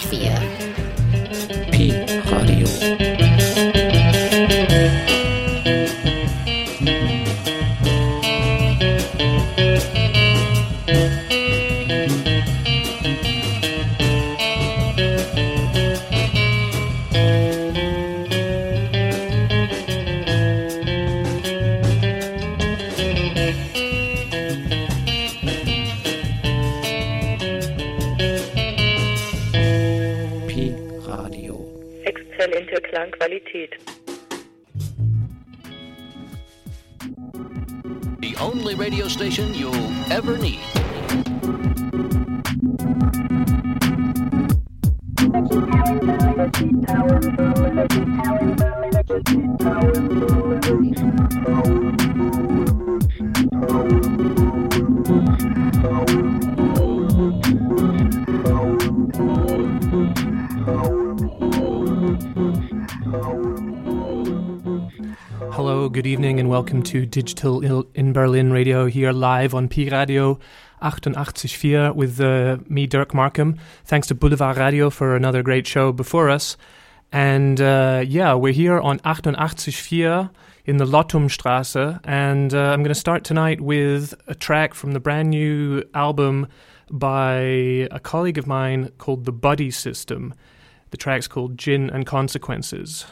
88,4. Welcome to Digital Il- in Berlin Radio here live on P Radio 88.4 with uh, me, Dirk Markham. Thanks to Boulevard Radio for another great show before us. And uh, yeah, we're here on 88.4 in the Lottumstrasse, and uh, I'm going to start tonight with a track from the brand new album by a colleague of mine called The Buddy System. The track's called Gin and Consequences.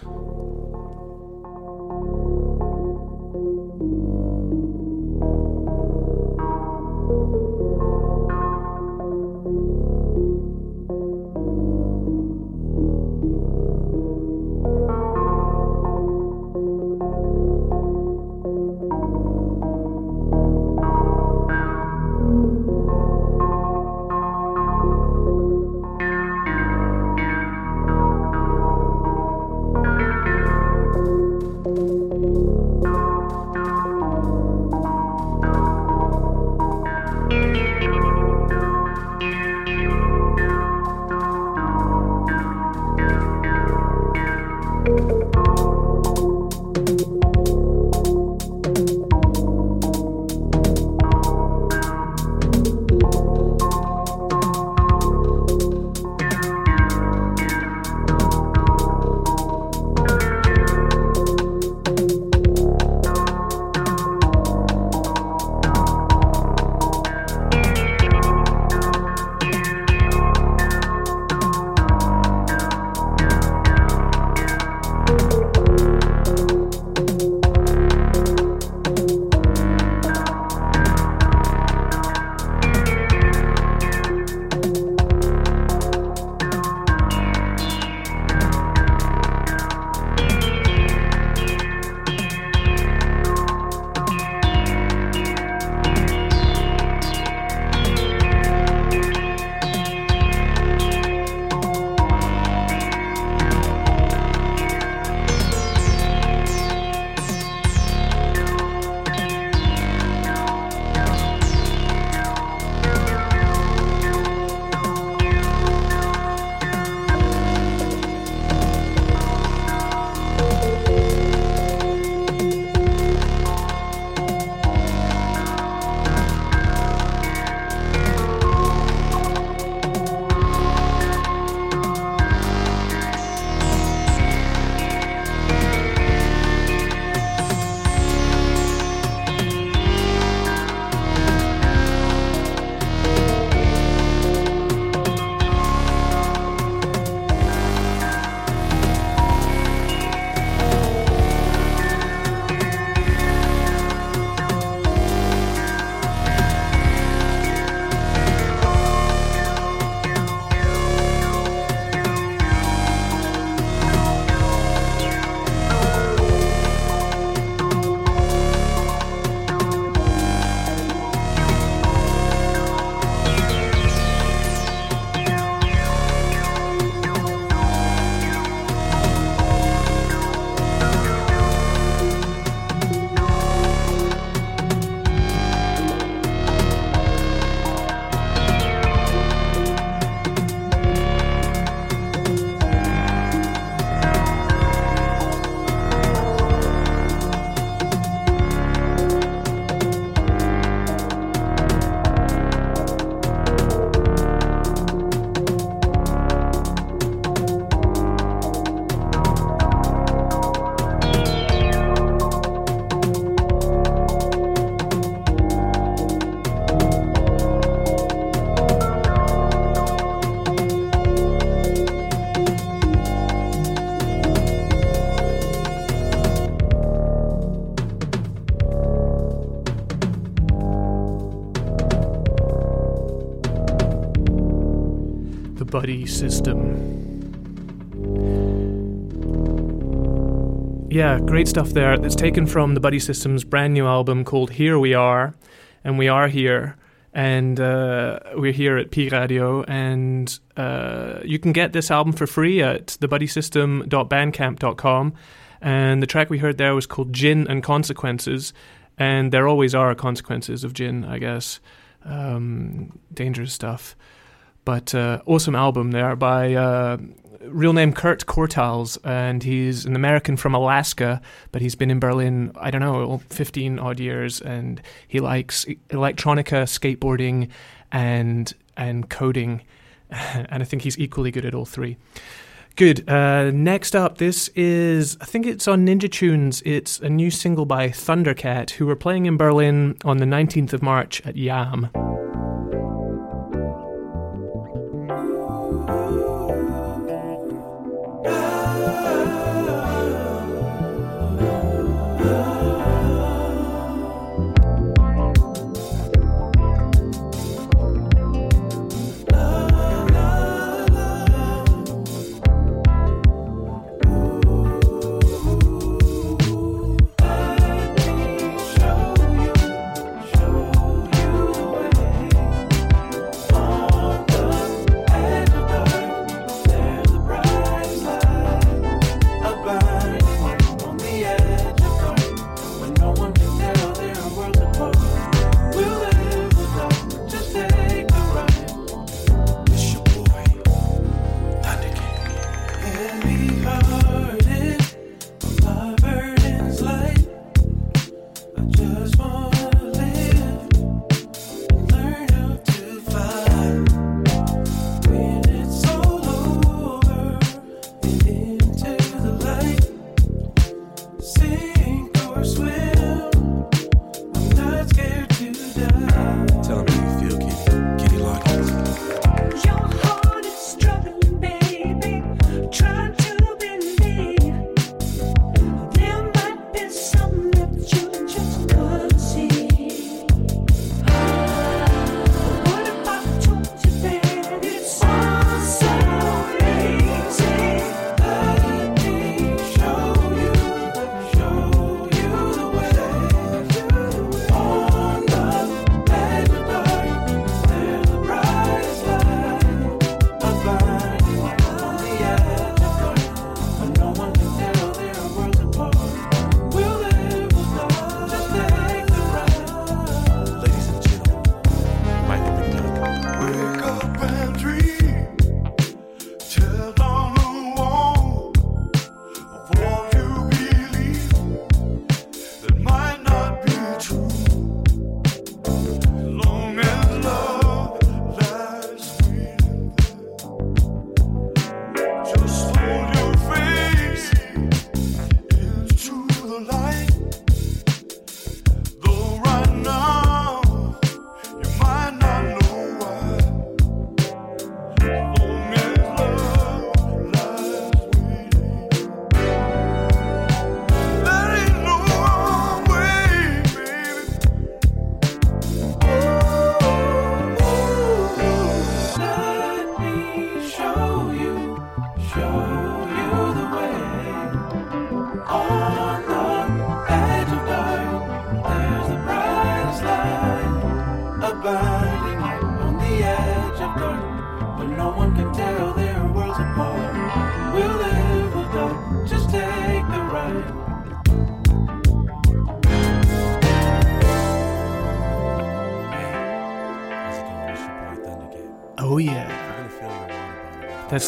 Buddy System. Yeah, great stuff there. It's taken from the Buddy System's brand new album called Here We Are, and we are here, and uh, we're here at P Radio, and uh, you can get this album for free at thebuddysystem.bandcamp.com. And the track we heard there was called Gin and Consequences, and there always are consequences of gin, I guess. Um, dangerous stuff. But uh, awesome album there by uh, real name Kurt Kortals, and he's an American from Alaska, but he's been in Berlin, I don't know, 15 odd years, and he likes electronica, skateboarding, and and coding, and I think he's equally good at all three. Good. Uh, next up, this is, I think it's on Ninja Tunes. It's a new single by Thundercat, who were playing in Berlin on the 19th of March at Yam. That's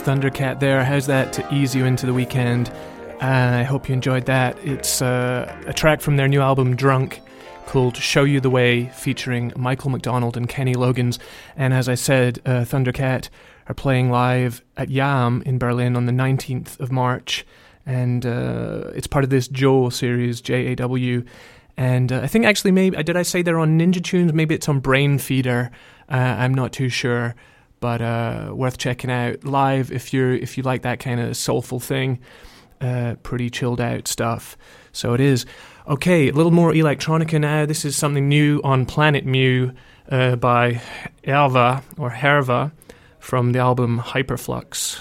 Thundercat there. How's that to ease you into the weekend? I hope you enjoyed that. It's uh, a track from their new album, Drunk, called Show You the Way, featuring Michael McDonald and Kenny Loggins. And as I said, uh, Thundercat are playing live at Yam in Berlin on the 19th of March. And uh, it's part of this Joe series, J A W. And uh, I think actually, maybe, did I say they're on Ninja Tunes? Maybe it's on Brainfeeder. Uh, I'm not too sure but uh, worth checking out live if you're if you like that kind of soulful thing. Uh, pretty chilled out stuff. So it is. Okay, a little more electronica now. This is something new on Planet Mu uh, by Erva or Herva from the album Hyperflux.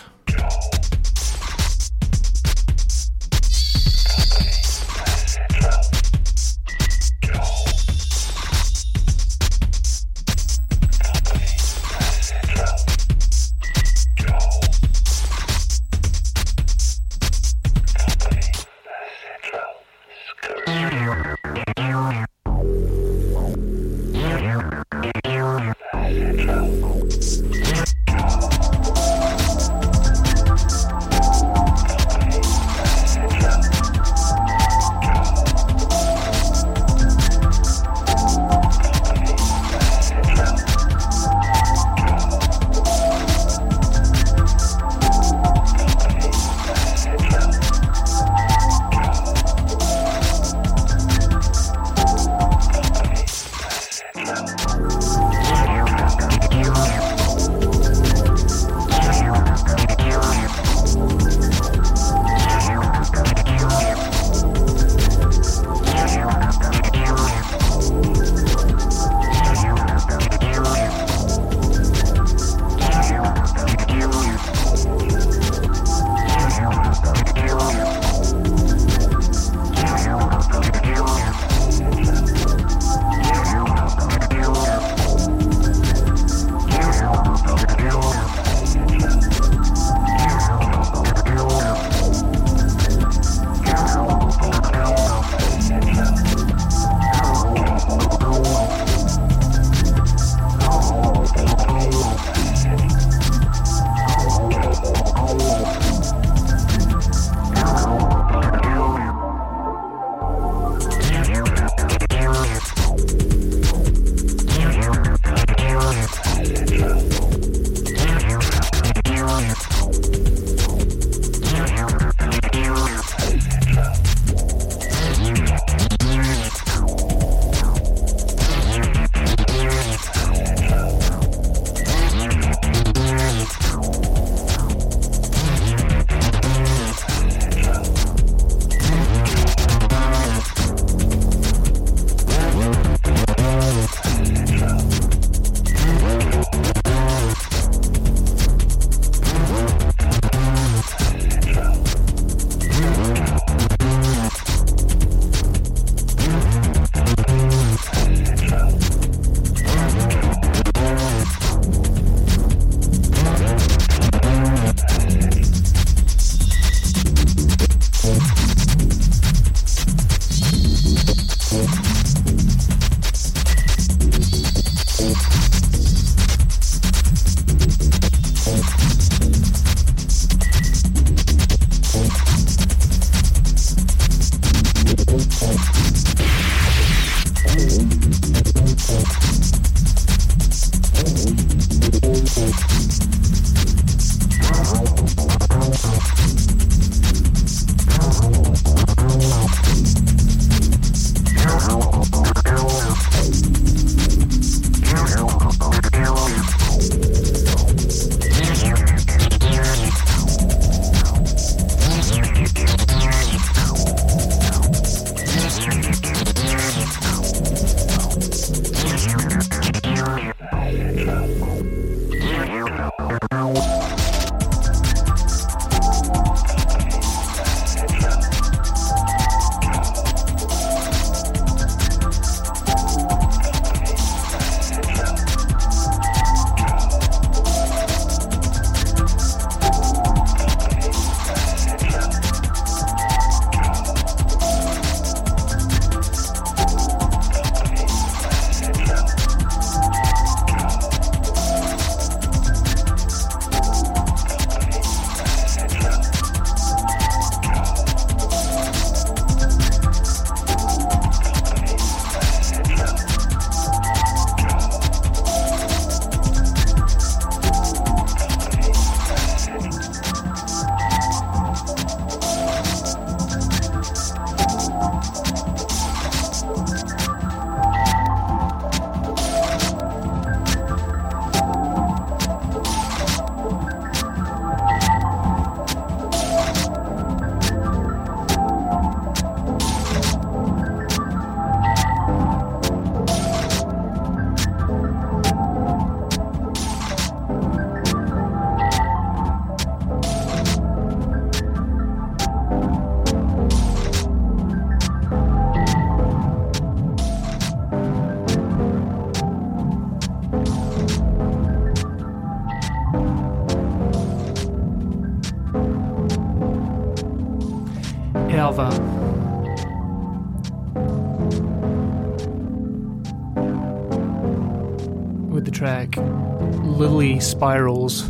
Spirals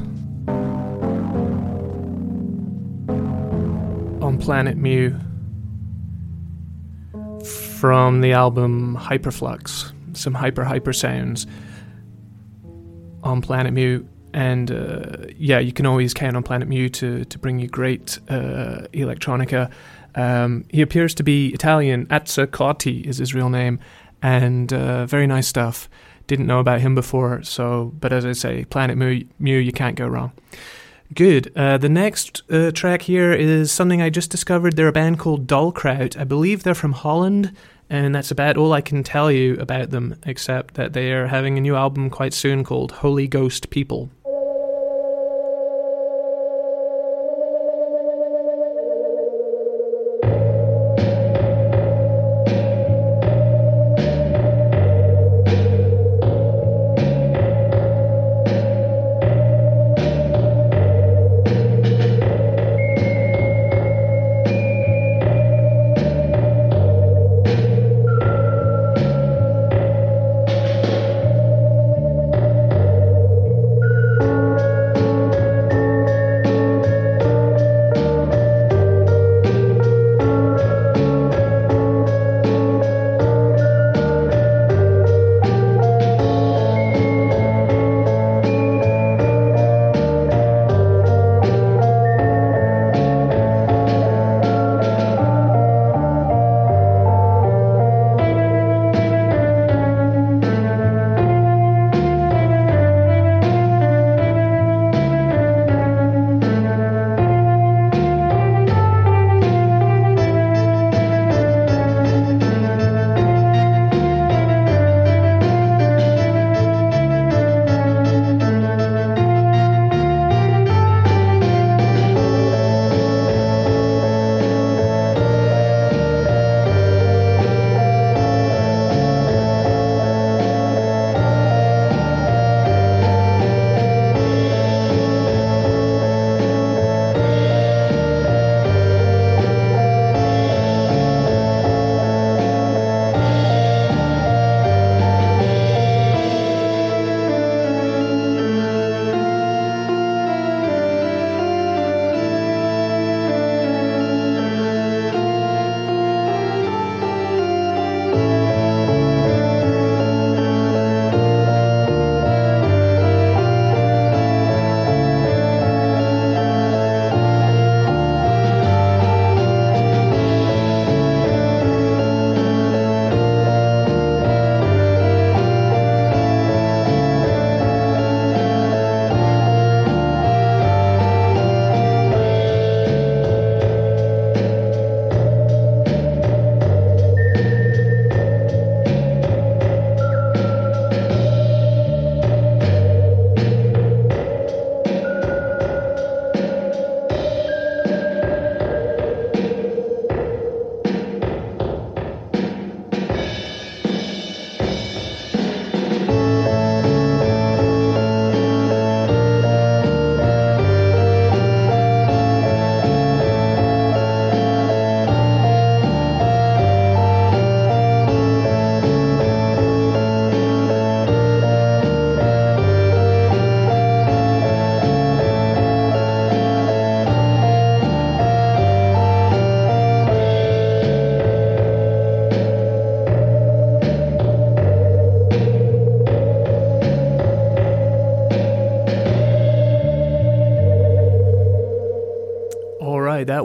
on Planet Mu from the album Hyperflux. Some hyper hyper sounds on Planet Mu and uh, yeah, you can always count on Planet Mu to to bring you great uh, electronica. Um, he appears to be Italian. Atza Cotti is his real name, and uh, very nice stuff. Didn't know about him before, so but as I say, Planet Mu, Mu you can't go wrong. Good. Uh, the next uh, track here is something I just discovered. They're a band called Dollkraut. I believe they're from Holland, and that's about all I can tell you about them, except that they are having a new album quite soon called Holy Ghost People.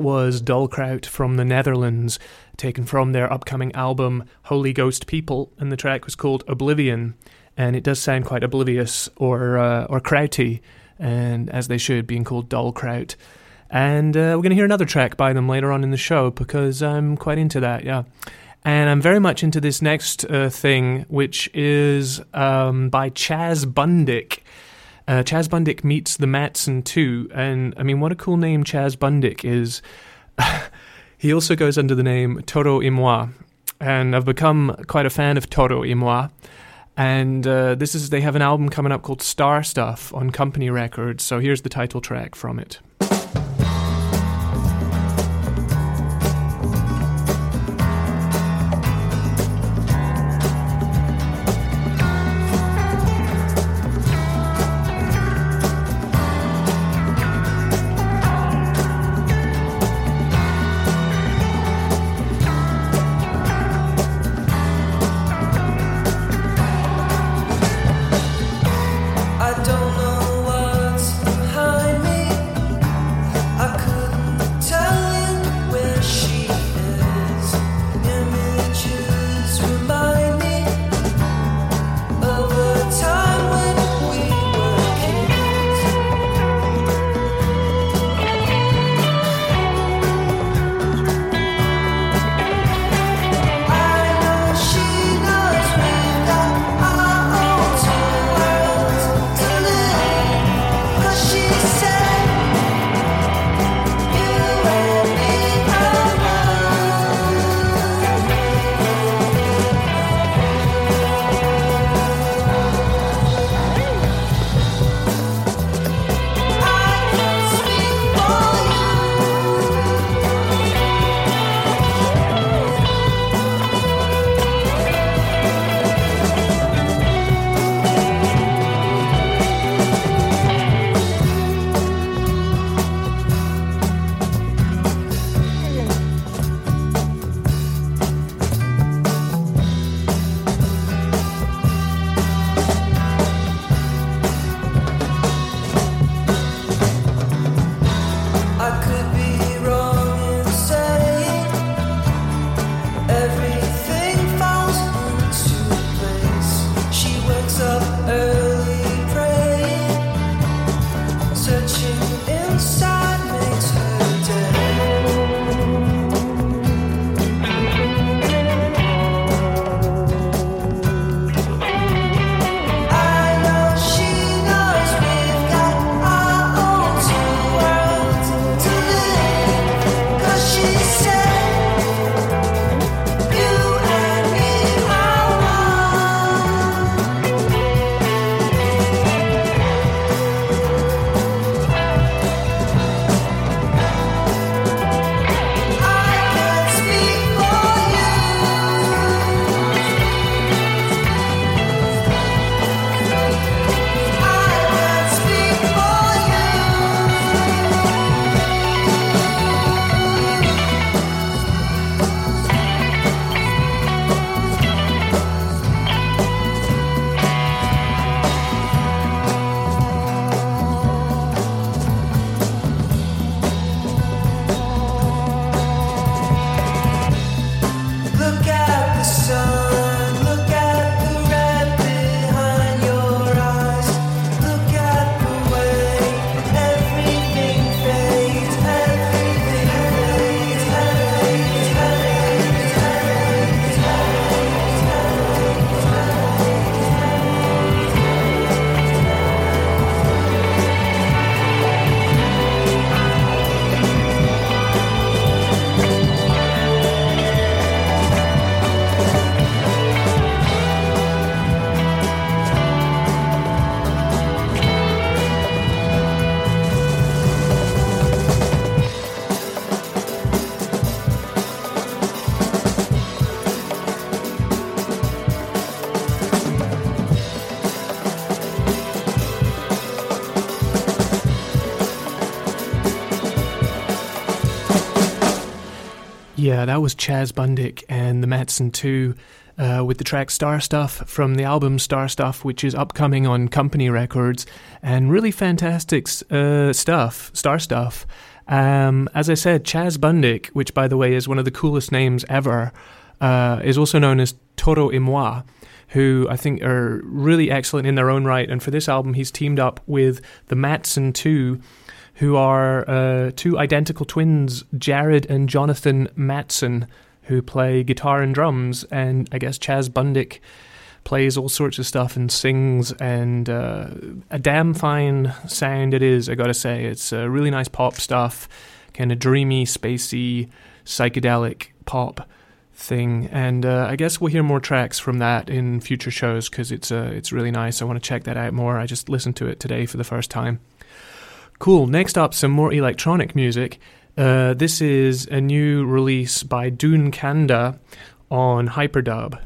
Was Dollkraut from the Netherlands, taken from their upcoming album Holy Ghost People, and the track was called Oblivian. And it does sound quite oblivious or uh, or krauty, and as they should, being called Dollkraut. And uh, we're going to hear another track by them later on in the show because I'm quite into that, yeah. And I'm very much into this next uh, thing, which is um, by Chaz Bundick. Uh, Chaz Bundick meets the Mattson too, and I mean, what a cool name Chaz Bundick is. he also goes under the name Toro y Moi, and I've become quite a fan of Toro y Moi. And uh, this is they have an album coming up called Star Stuff on Company Records. So here's the title track from it. Yeah, that was Chaz Bundick and the Mattson 2 uh, with the track Star Stuff from the album Star Stuff, which is upcoming on Company Records, and really fantastic uh, stuff, Star Stuff. Um, as I said, Chaz Bundick, which by the way is one of the coolest names ever, uh, is also known as Toro Moi, who I think are really excellent in their own right. And for this album, he's teamed up with the Mattson 2, who are uh, two identical twins, Jared and Jonathan Mattson, who play guitar and drums. And I guess Chaz Bundick plays all sorts of stuff and sings, and uh, a damn fine sound it is, I gotta say. It's uh, really nice pop stuff, kind of dreamy, spacey, psychedelic pop thing. And uh, I guess we'll hear more tracks from that in future shows because it's uh, it's really nice. I want to check that out more. I just listened to it today for the first time. Cool. Next up, some more electronic music. Uh, this is a new release by doon kanda on Hyperdub.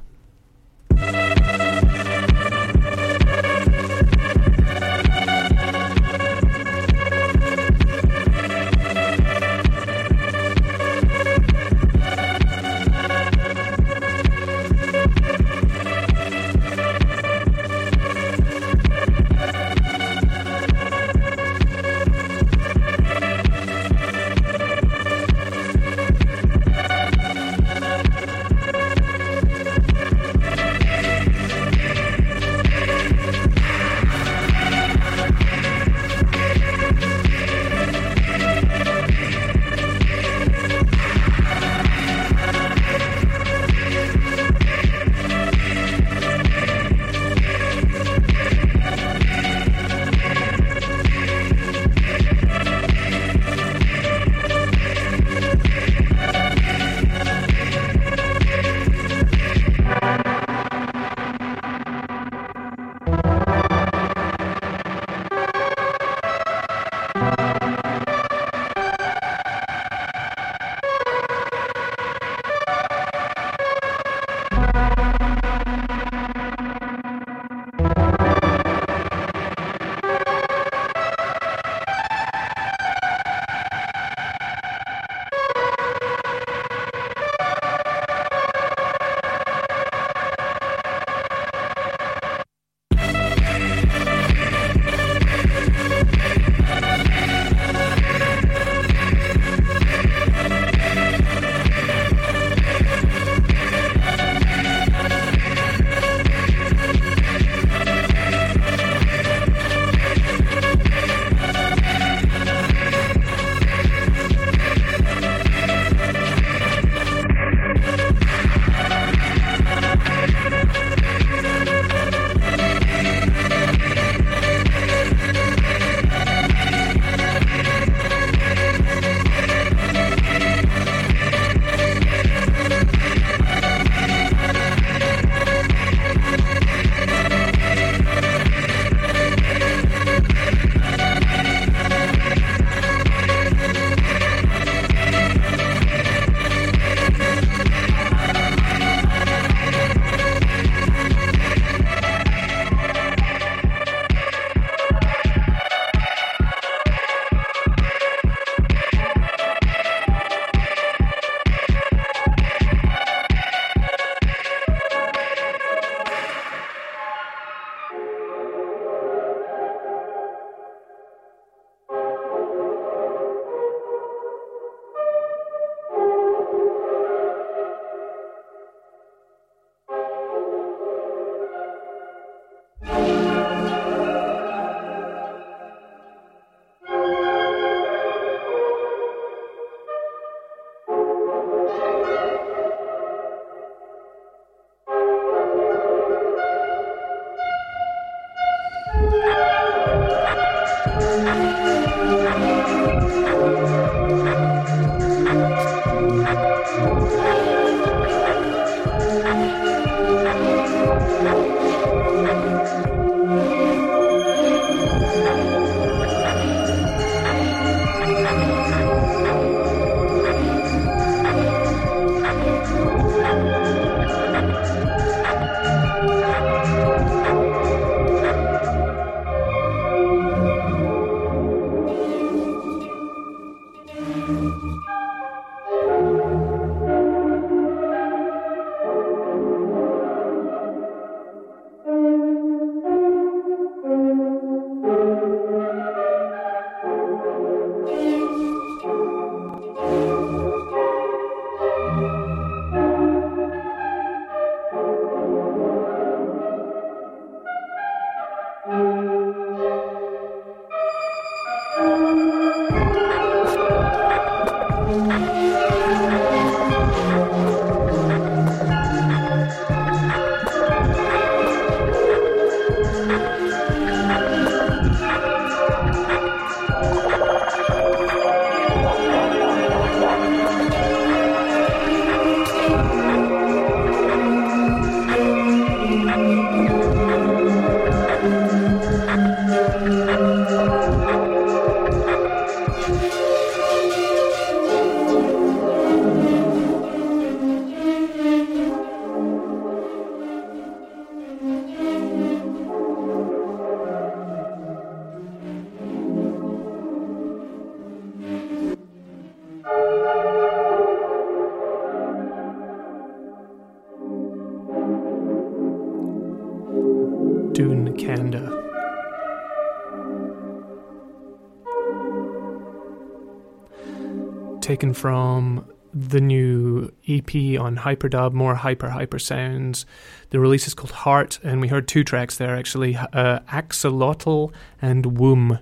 Taken from the new EP on Hyperdub, more hyper hyper sounds. The release is called Heart, and we heard two tracks there actually uh, Axolotl and Womb.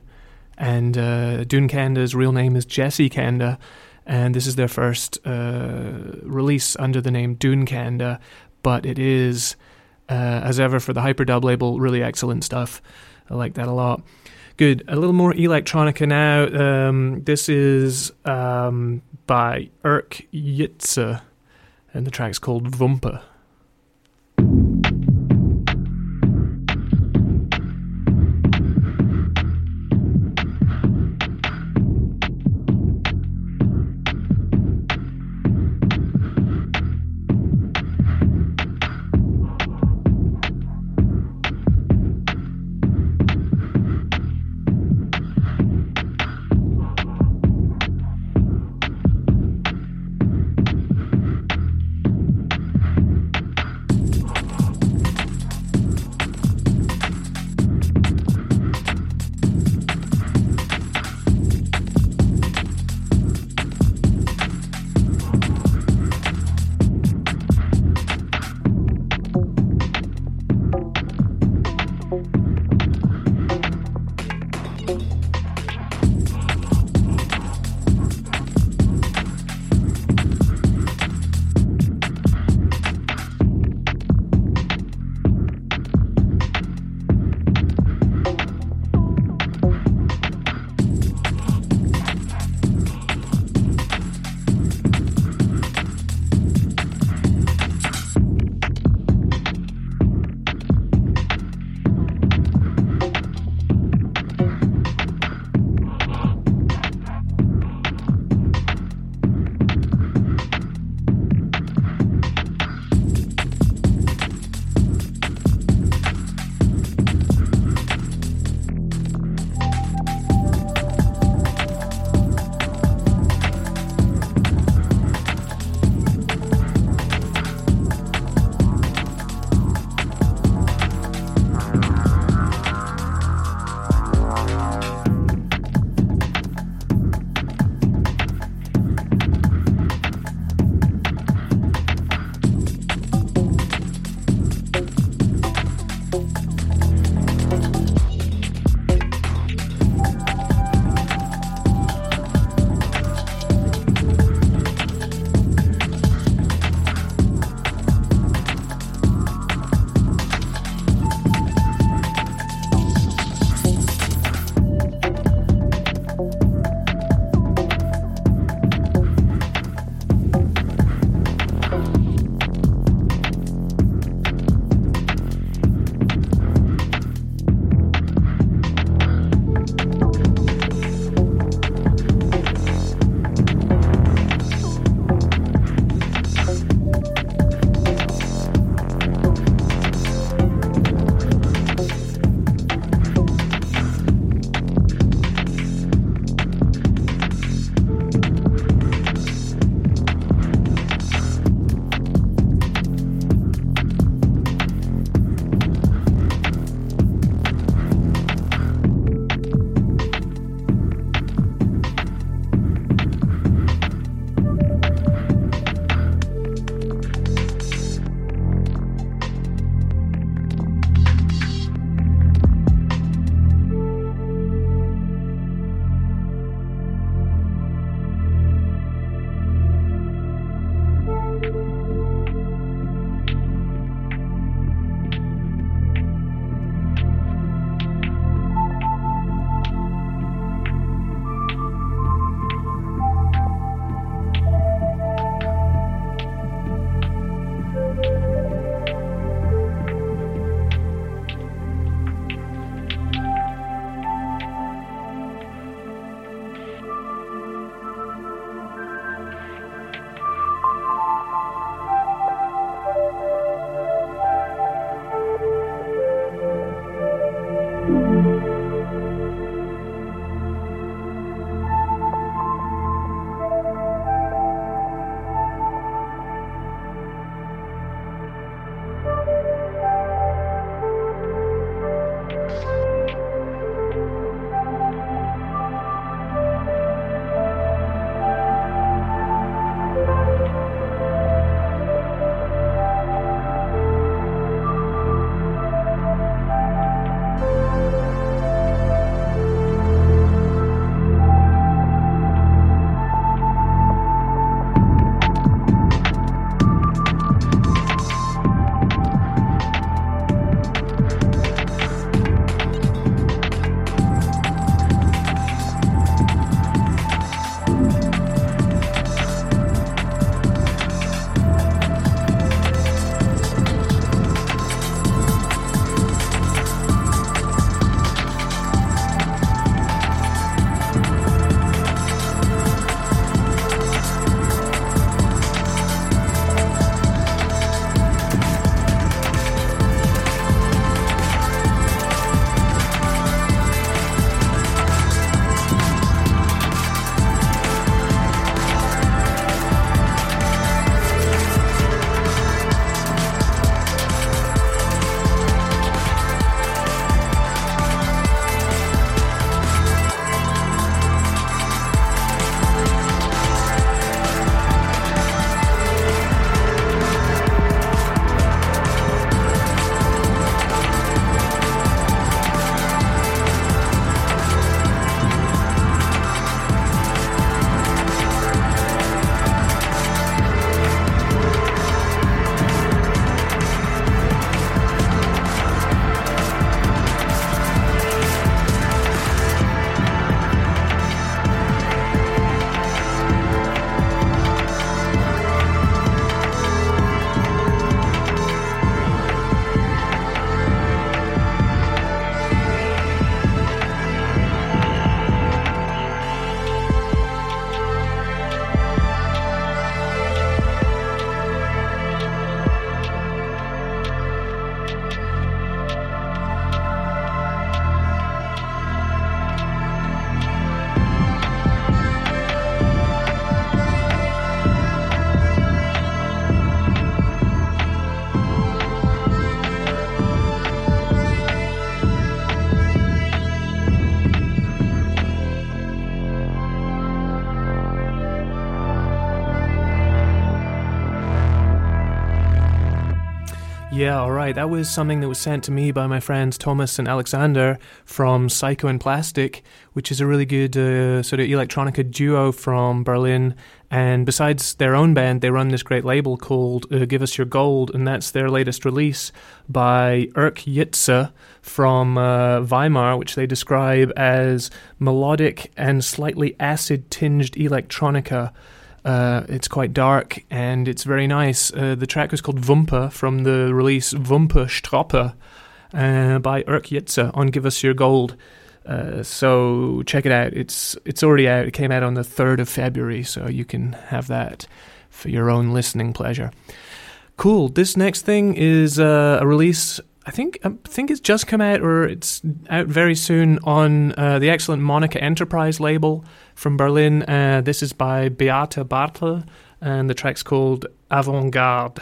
And uh, Doon Kanda's real name is Jesse Kanda, and this is their first uh, release under the name Doon Kanda, but it is, uh, as ever for the Hyperdub label, really excellent stuff. I like that a lot. Good. A little more electronica now. Um, this is um, by Irk Yste, and the track's called Wumpe. Yeah, all right. That was something that was sent to me by my friends Thomas and Alexander from Psycho and Plastic, which is a really good uh, sort of electronica duo from Berlin. And besides their own band, they run this great label called uh, Give Us Your Gold, and that's their latest release by Irk Yste from uh, Weimar, which they describe as melodic and slightly acid tinged electronica. Uh, it's quite dark and it's very nice. Uh, the track is called Wumpe from the release Wumpe Stroppe uh, by Irk Yste on Give Us Your Gold. Uh, so check it out. It's it's already out. It came out on the third of February, so you can have that for your own listening pleasure. Cool. This next thing is uh, a release. I think I think it's just come out, or it's out very soon on uh, the excellent Monika Enterprise label from Berlin. Uh, this is by Beate Bartel, and the track's called Avant Garde.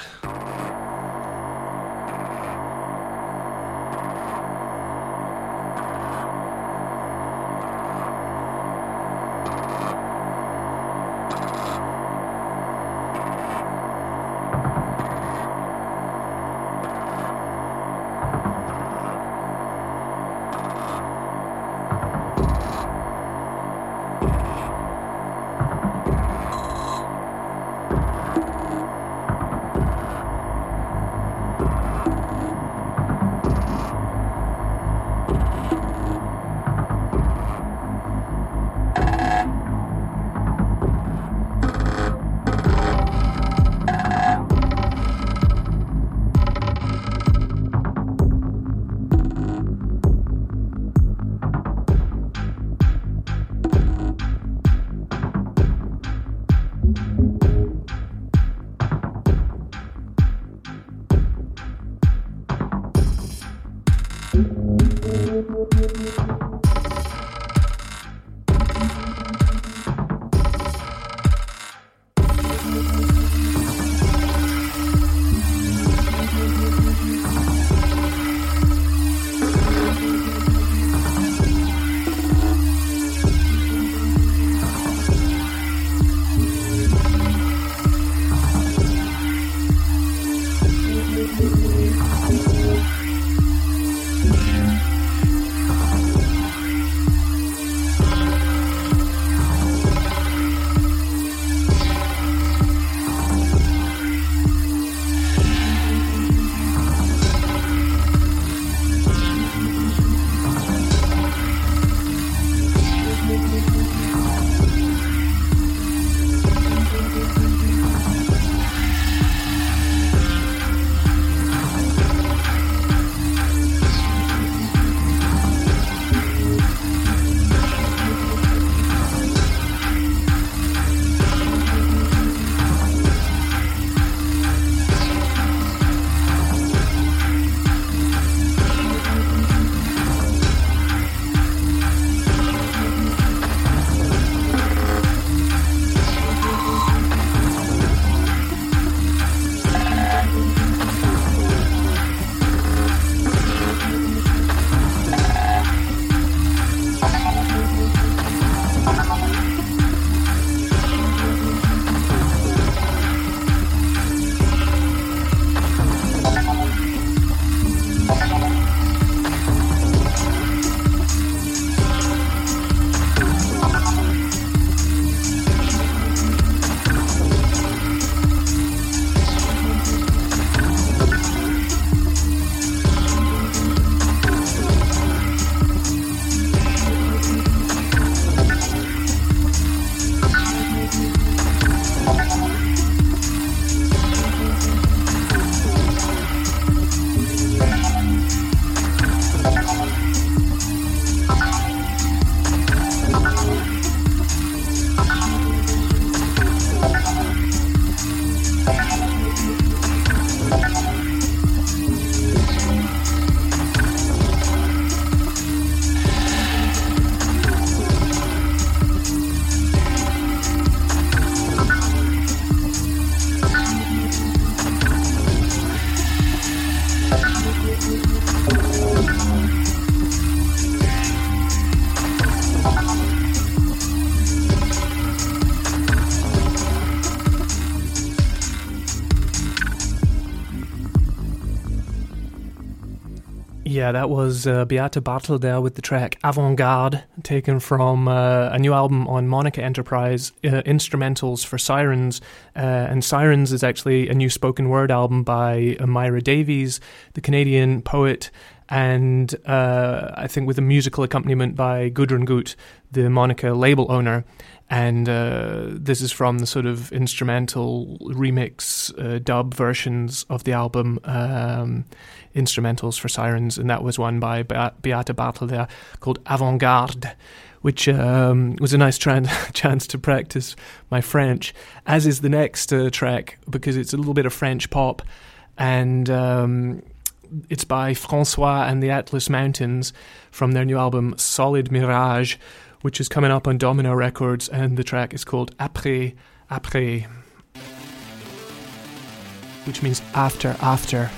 Yeah, that was uh, Beate Bartel there with the track Avant Garde, taken from uh, a new album on Monika Enterprise, uh, Instrumentals for Sirens. Uh, and Sirens is actually a new spoken word album by Myra Davies, the Canadian poet, and uh, I think with a musical accompaniment by Gudrun Gut, the Monica label owner and uh, this is from the sort of instrumental remix uh, dub versions of the album um, instrumentals for sirens. And that was one by Be- beate bartel there called avant-garde which um, was a nice chance to practice my french as is the next uh, track because it's a little bit of french pop. And um, it's by francois and the atlas mountains from their new album solid mirage which is coming up on Domino Records, and the track is called Après Après, which means after after.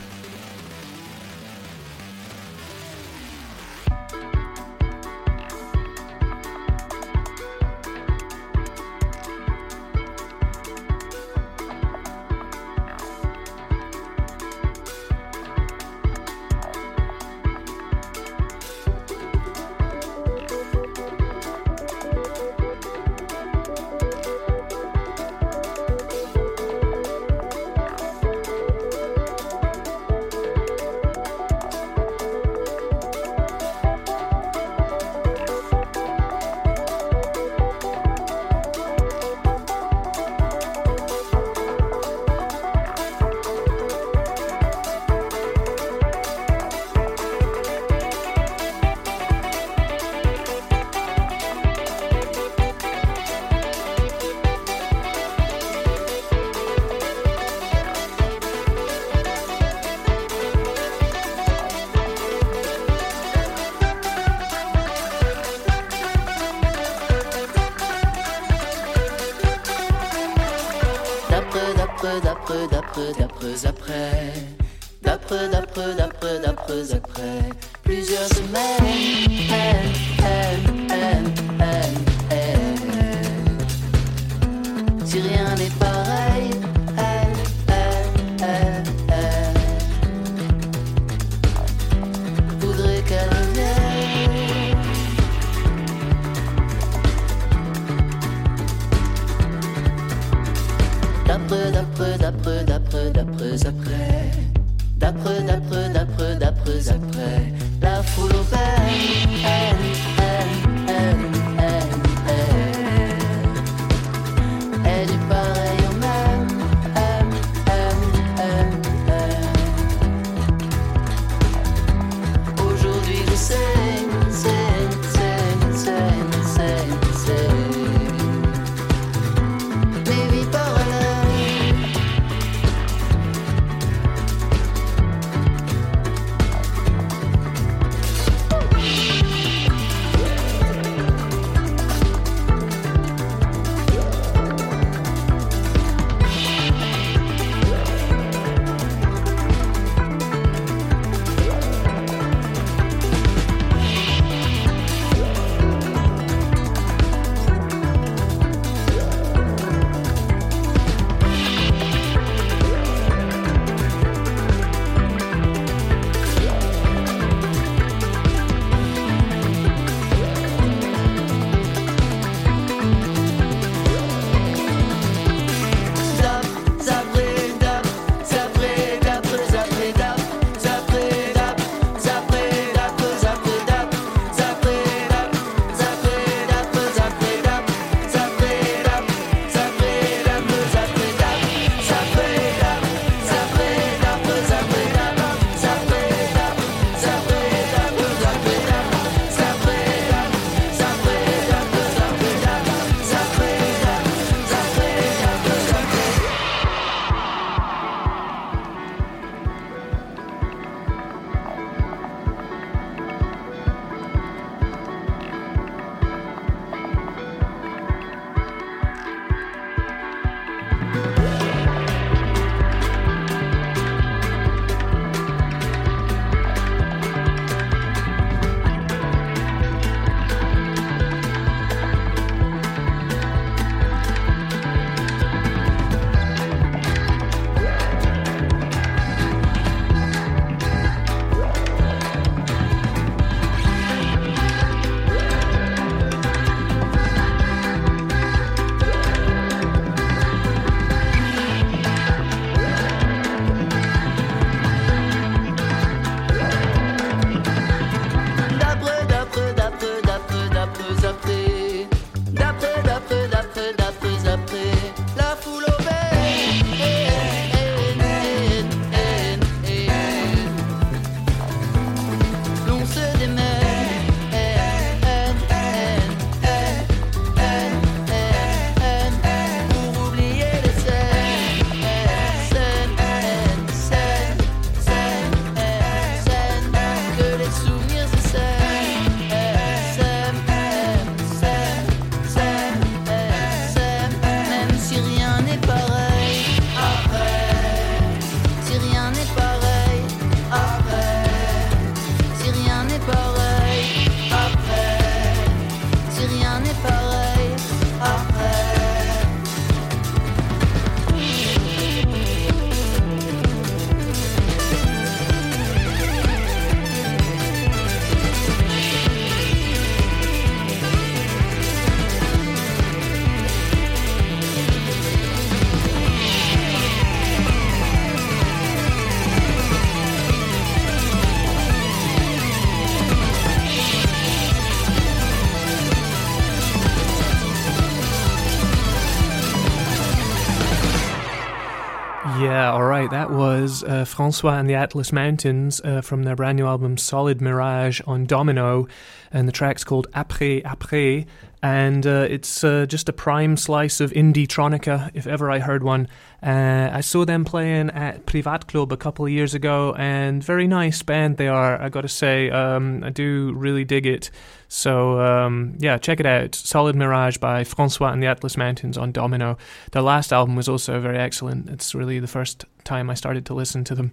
Yeah, all right. That was uh, Francois and the Atlas Mountains uh, from their brand new album Solid Mirage on Domino, and the track's called Après Après, and uh, it's uh, just a prime slice of indie tronica, if ever I heard one. Uh, I saw them playing at Privat Club a couple of years ago, and very nice band they are. I got to say, um, I do really dig it. So um, yeah, check it out. Solid Mirage by Francois and the Atlas Mountains on Domino. Their last album was also very excellent. It's really the first time I started to listen to them.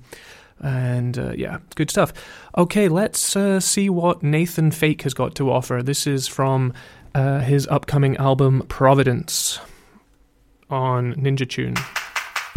And uh, yeah, good stuff. Okay, let's uh, see what Nathan Fake has got to offer. This is from uh, his upcoming album Providence on Ninja Tune.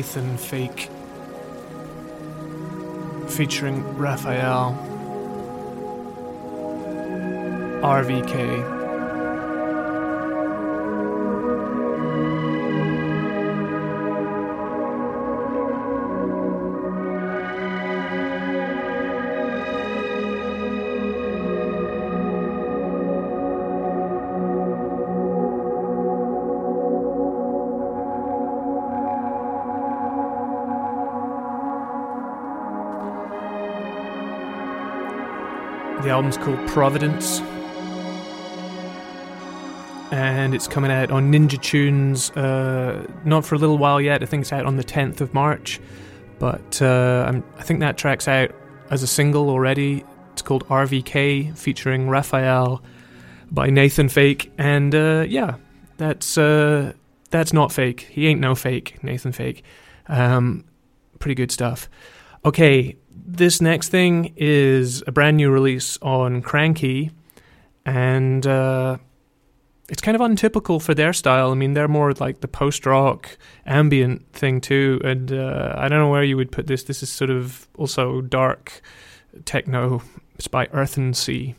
Nathan Fake featuring Raphaelle RVK. The album's called Providence. And it's coming out on Ninja Tunes, uh, not for a little while yet. I think it's out on the 10th of March. But uh, i think that track's out as a single already. It's called RVK, featuring Raphaelle by Nathan Fake. And uh, yeah, that's uh, that's not fake. He ain't no fake, Nathan Fake. Um, pretty good stuff. Okay, this next thing is a brand new release on Kranky, and uh, it's kind of untypical for their style. I mean, they're more like the post rock ambient thing too, and uh, I don't know where you would put this. This is sort of also dark techno. It's by Earthen Sea.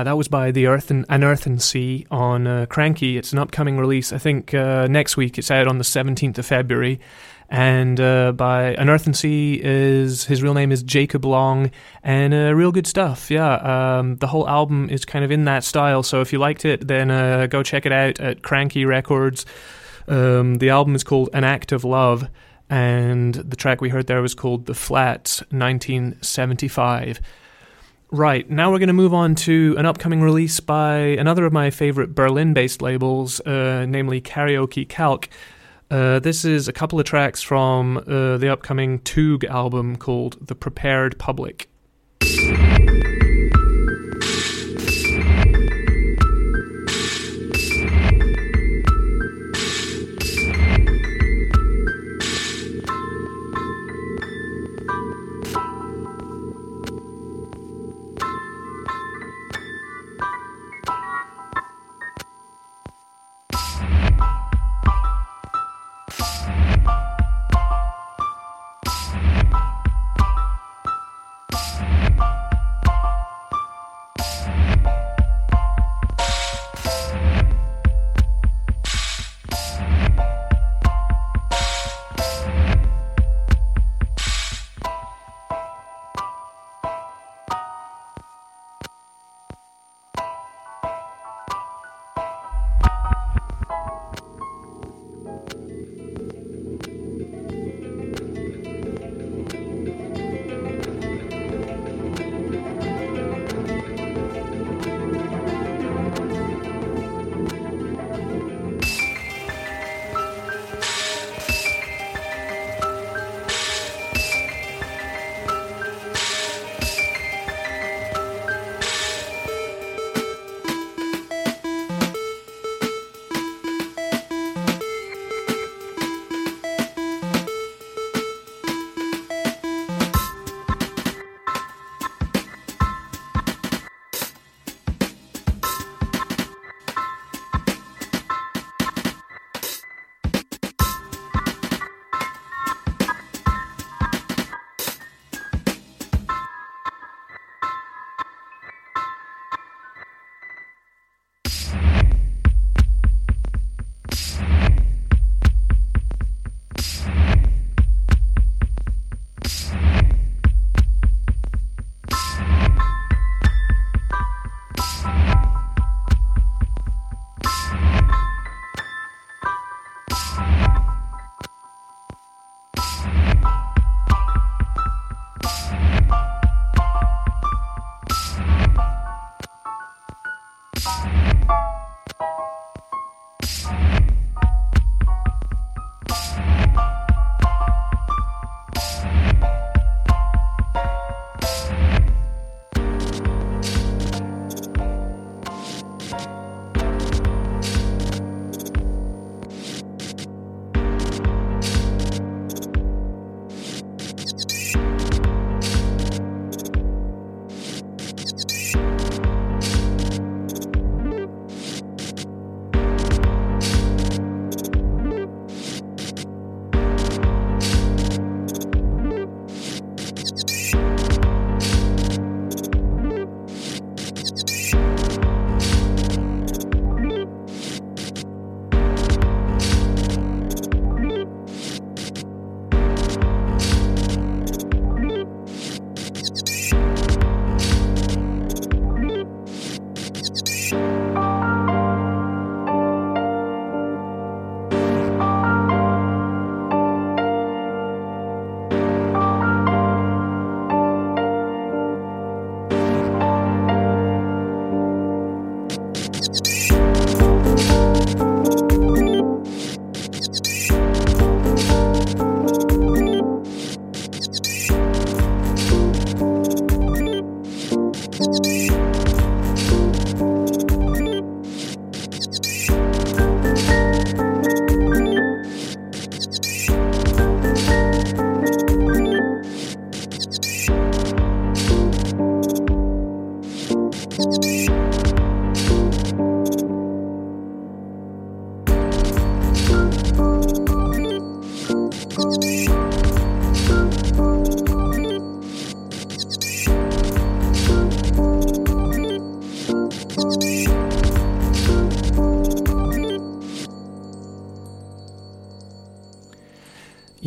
Yeah, that was by the Earth and An Earthen Sea on uh, Kranky. It's an upcoming release. I think uh, next week. It's out on the seventeenth of February, and uh, by An Earthen Sea is his real name is Jacob Long, and uh, real good stuff. Yeah, um, the whole album is kind of in that style. So if you liked it, then uh, go check it out at Kranky Records. Um, the album is called An Act of Love, and the track we heard there was called The Flats, 1975. Right, now we're going to move on to an upcoming release by another of my favorite Berlin based labels, uh, namely Karaoke Kalk. Uh, this is a couple of tracks from uh, the upcoming Toog album called The Prepared Public.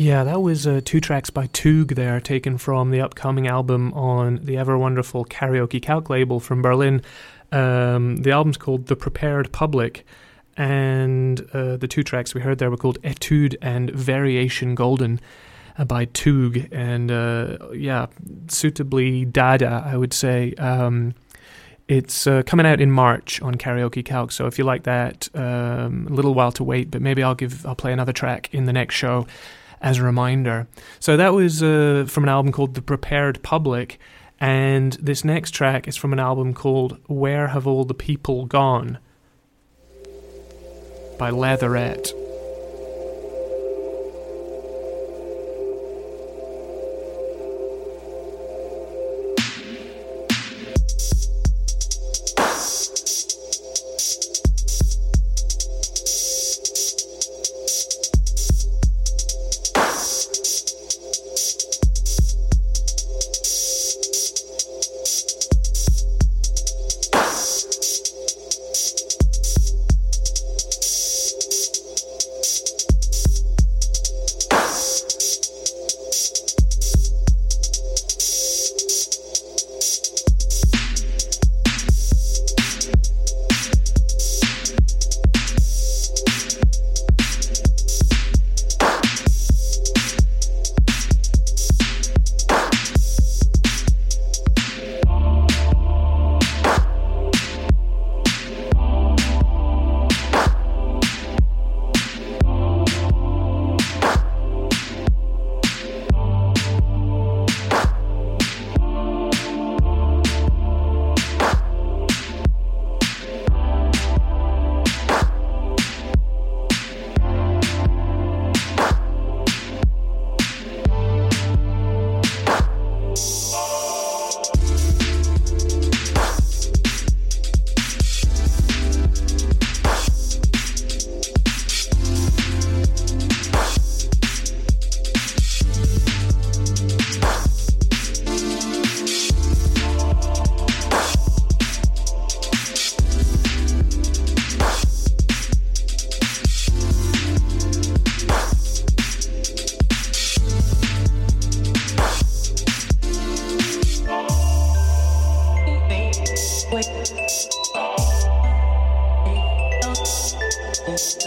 Yeah, that was uh, two tracks by Toog there, taken from the upcoming album on the ever wonderful Karaoke Kalk label from Berlin. Um, the album's called The Prepared Public, and uh, the two tracks we heard there were called Etude and Variation Golden uh, by Toog, and uh, yeah, suitably dada, I would say. Um, it's uh, coming out in March on Karaoke Kalk, so if you like that, um, a little while to wait, but maybe I'll give I'll play another track in the next show as a reminder. So that was uh, from an album called The Prepared Public, and this next track is from an album called Where Have All the People Gone by Letherette. Wait.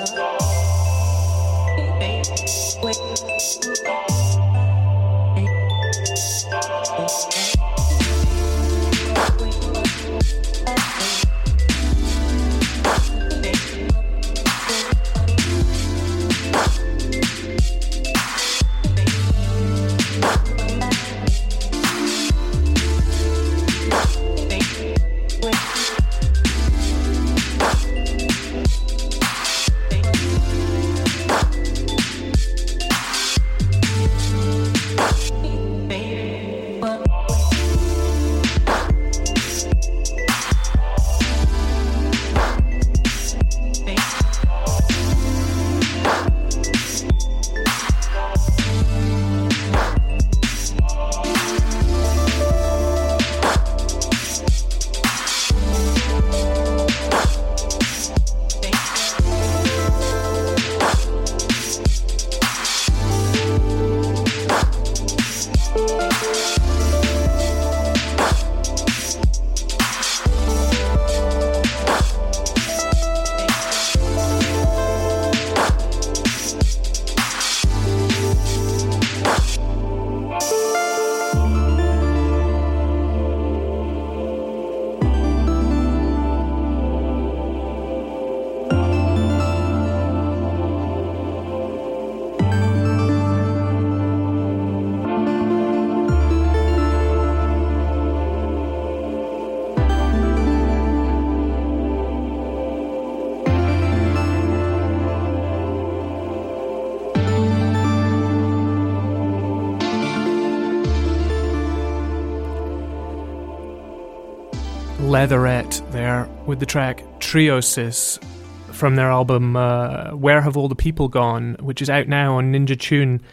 Letherette there with the track Triosys from their album uh, Where Have All the People Gone, which is out now on Ninja Tune.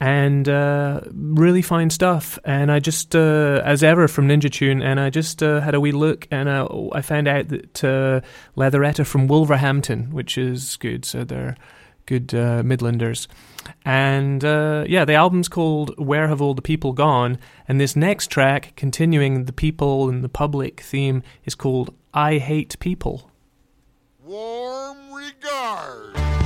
And uh, really fine stuff. And I just, uh, as ever from Ninja Tune, and I just uh, had a wee look and uh, I found out that uh, Letherette are from Wolverhampton, which is good. So they're good uh, Midlanders. And uh, yeah, the album's called Where Have All the People Gone? And this next track, continuing the people and the public theme, is called I Hate People. Warm regard.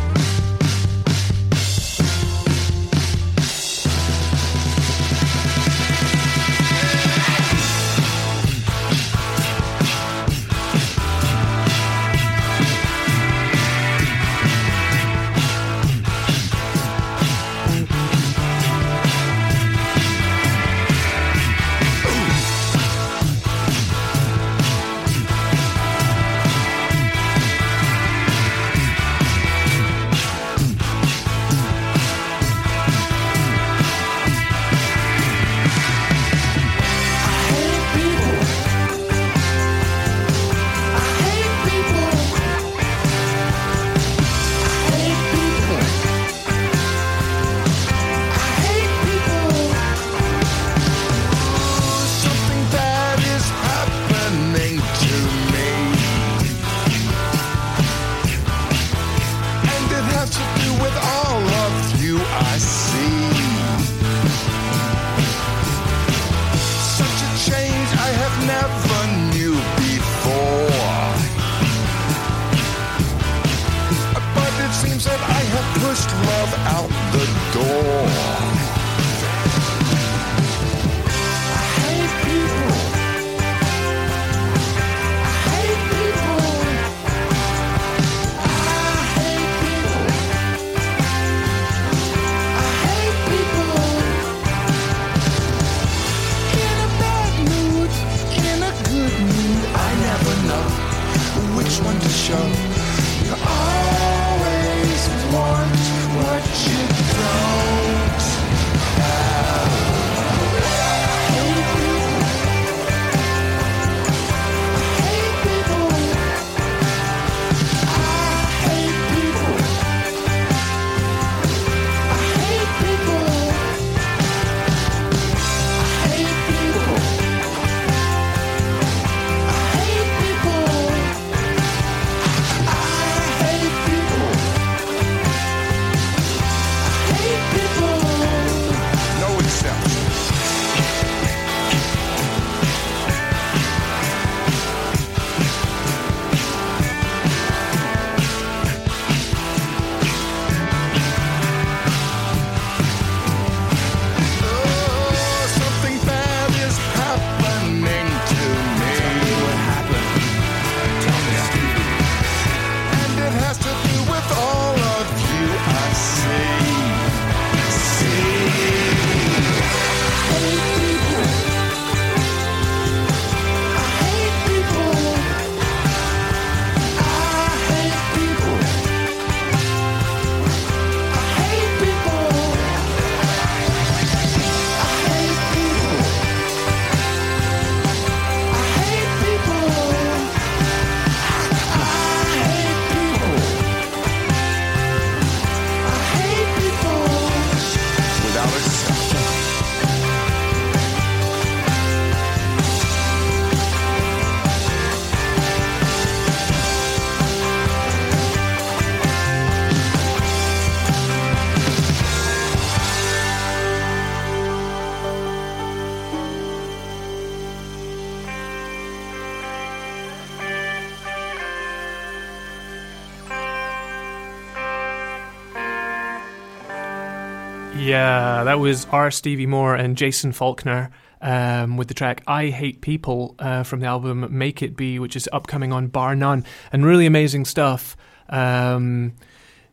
That was R. Stevie Moore and Jason Falkner um, with the track I Hate People uh, from the album Make It Be, which is upcoming on Bar None. And really amazing stuff. Um,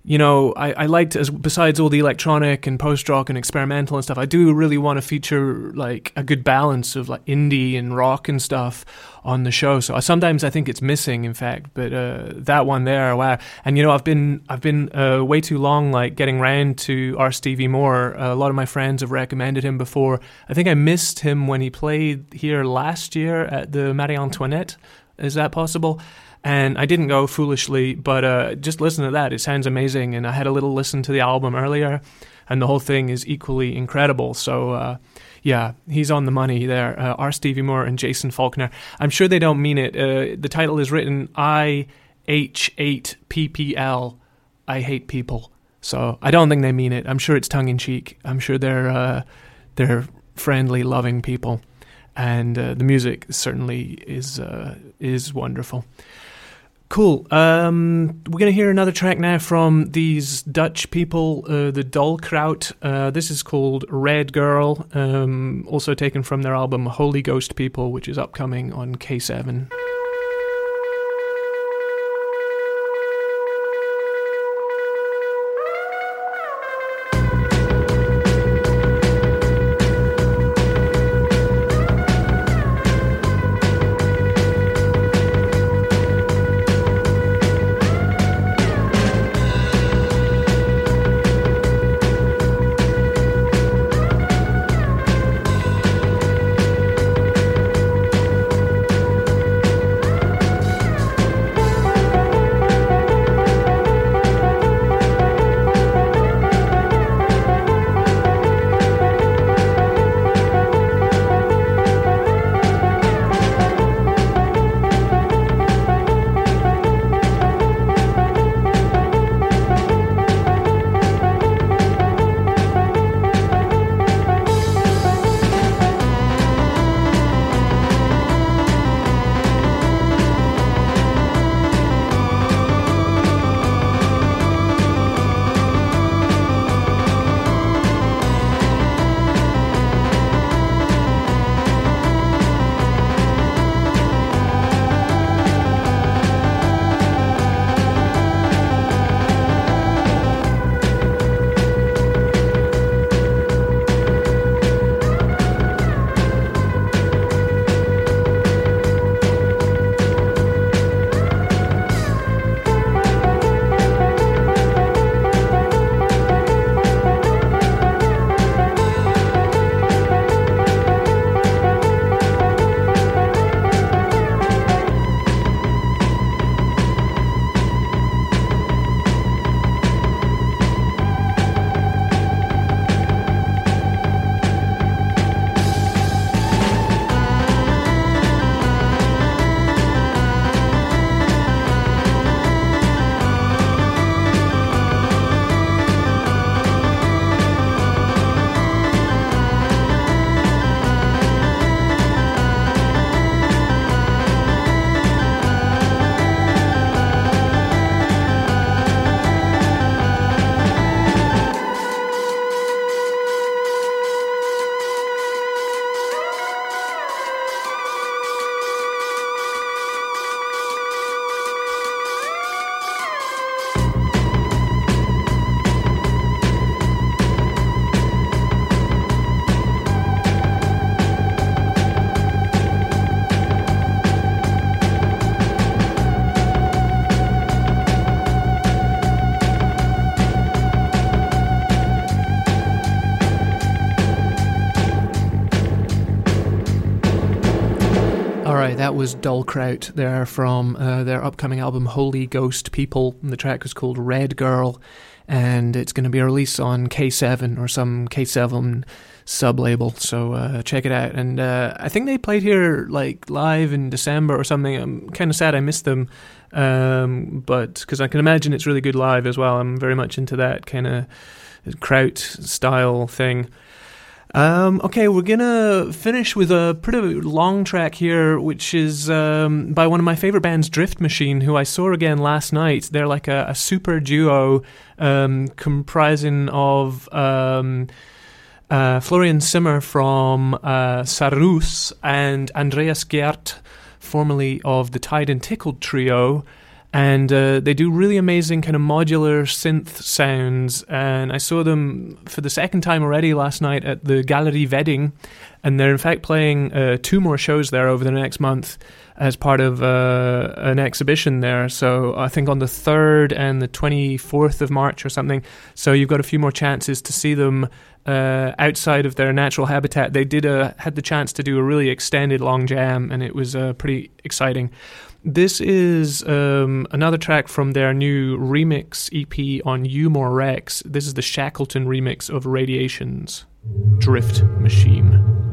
you know, I, I liked as besides all the electronic and post rock and experimental and stuff, I do really want to feature like a good balance of like indie and rock and stuff on the show. So I, sometimes I think it's missing, in fact. But uh, that one there, wow! And you know, I've been I've been uh, way too long like getting round to R. Stevie Moore. a lot of my friends have recommended him before. I think I missed him when he played here last year at the Marie Antoinette. Is that possible? And I didn't go foolishly, but uh, just listen to that. It sounds amazing. And I had a little listen to the album earlier, and the whole thing is equally incredible. So, uh, yeah, he's on the money there. Uh, R. Stevie Moore and Jason Falkner. I'm sure they don't mean it. Uh, the title is written I H 8 PPL. I hate people. So I don't think they mean it. I'm sure it's tongue in cheek. I'm sure they're uh, they're friendly, loving people, and uh, the music certainly is is wonderful. Cool. Um, we're going to hear another track now from these Dutch people, uh, the Dollkraut. Uh, this is called Red Girl, um, also taken from their album Holy Ghost People, which is upcoming on K7. Was Dollkraut there from uh, their upcoming album Holy Ghost People. And the track was called Red Girl, and it's going to be released on K7 or some K7 sub label. So uh, check it out. And uh, I think they played here like live in December or something. I'm kind of sad I missed them, um, but because I can imagine it's really good live as well. I'm very much into that kind of kraut style thing. Um, okay, we're gonna finish with a pretty long track here, which is um, by one of my favorite bands, Driftmachine, who I saw again last night. They're like a, a super duo um, comprising of um, uh, Florian Zimmer from uh, Saroos and Andreas Gerth, formerly of the Tied and Tickled trio and uh, they do really amazing kind of modular synth sounds. And I saw them for the second time already last night at the Gallery Wedding, and they're in fact playing uh, two more shows there over the next month as part of uh, an exhibition there. So I think on the third and the twenty fourth of March or something. So you've got a few more chances to see them. Uh, outside of their natural habitat, they did a had the chance to do a really extended long jam, and it was uh, pretty exciting. This is um, another track from their new remix EP on Umor Rex. This is the Shackleton remix of Radiations Drift Machine.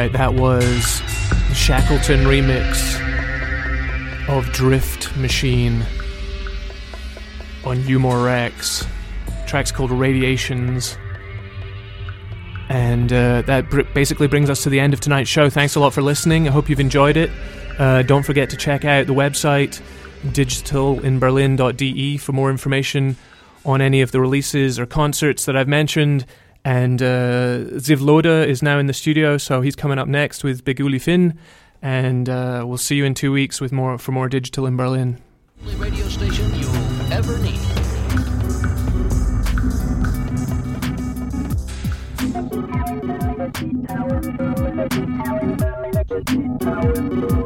Right, that was the Shackleton remix of Driftmachine on Umor Rex. The track's called Radiations. And uh, that br- basically brings us to the end of tonight's show. Thanks a lot for listening. I hope you've enjoyed it. Uh, don't forget to check out the website digitalinberlin.de for more information on any of the releases or concerts that I've mentioned. And uh, Ziv Loda is now in the studio, so he's coming up next with Big Uli Finn. And uh, we'll see you in two weeks with more for more digital in Berlin. Radio station you'll ever need. Tower,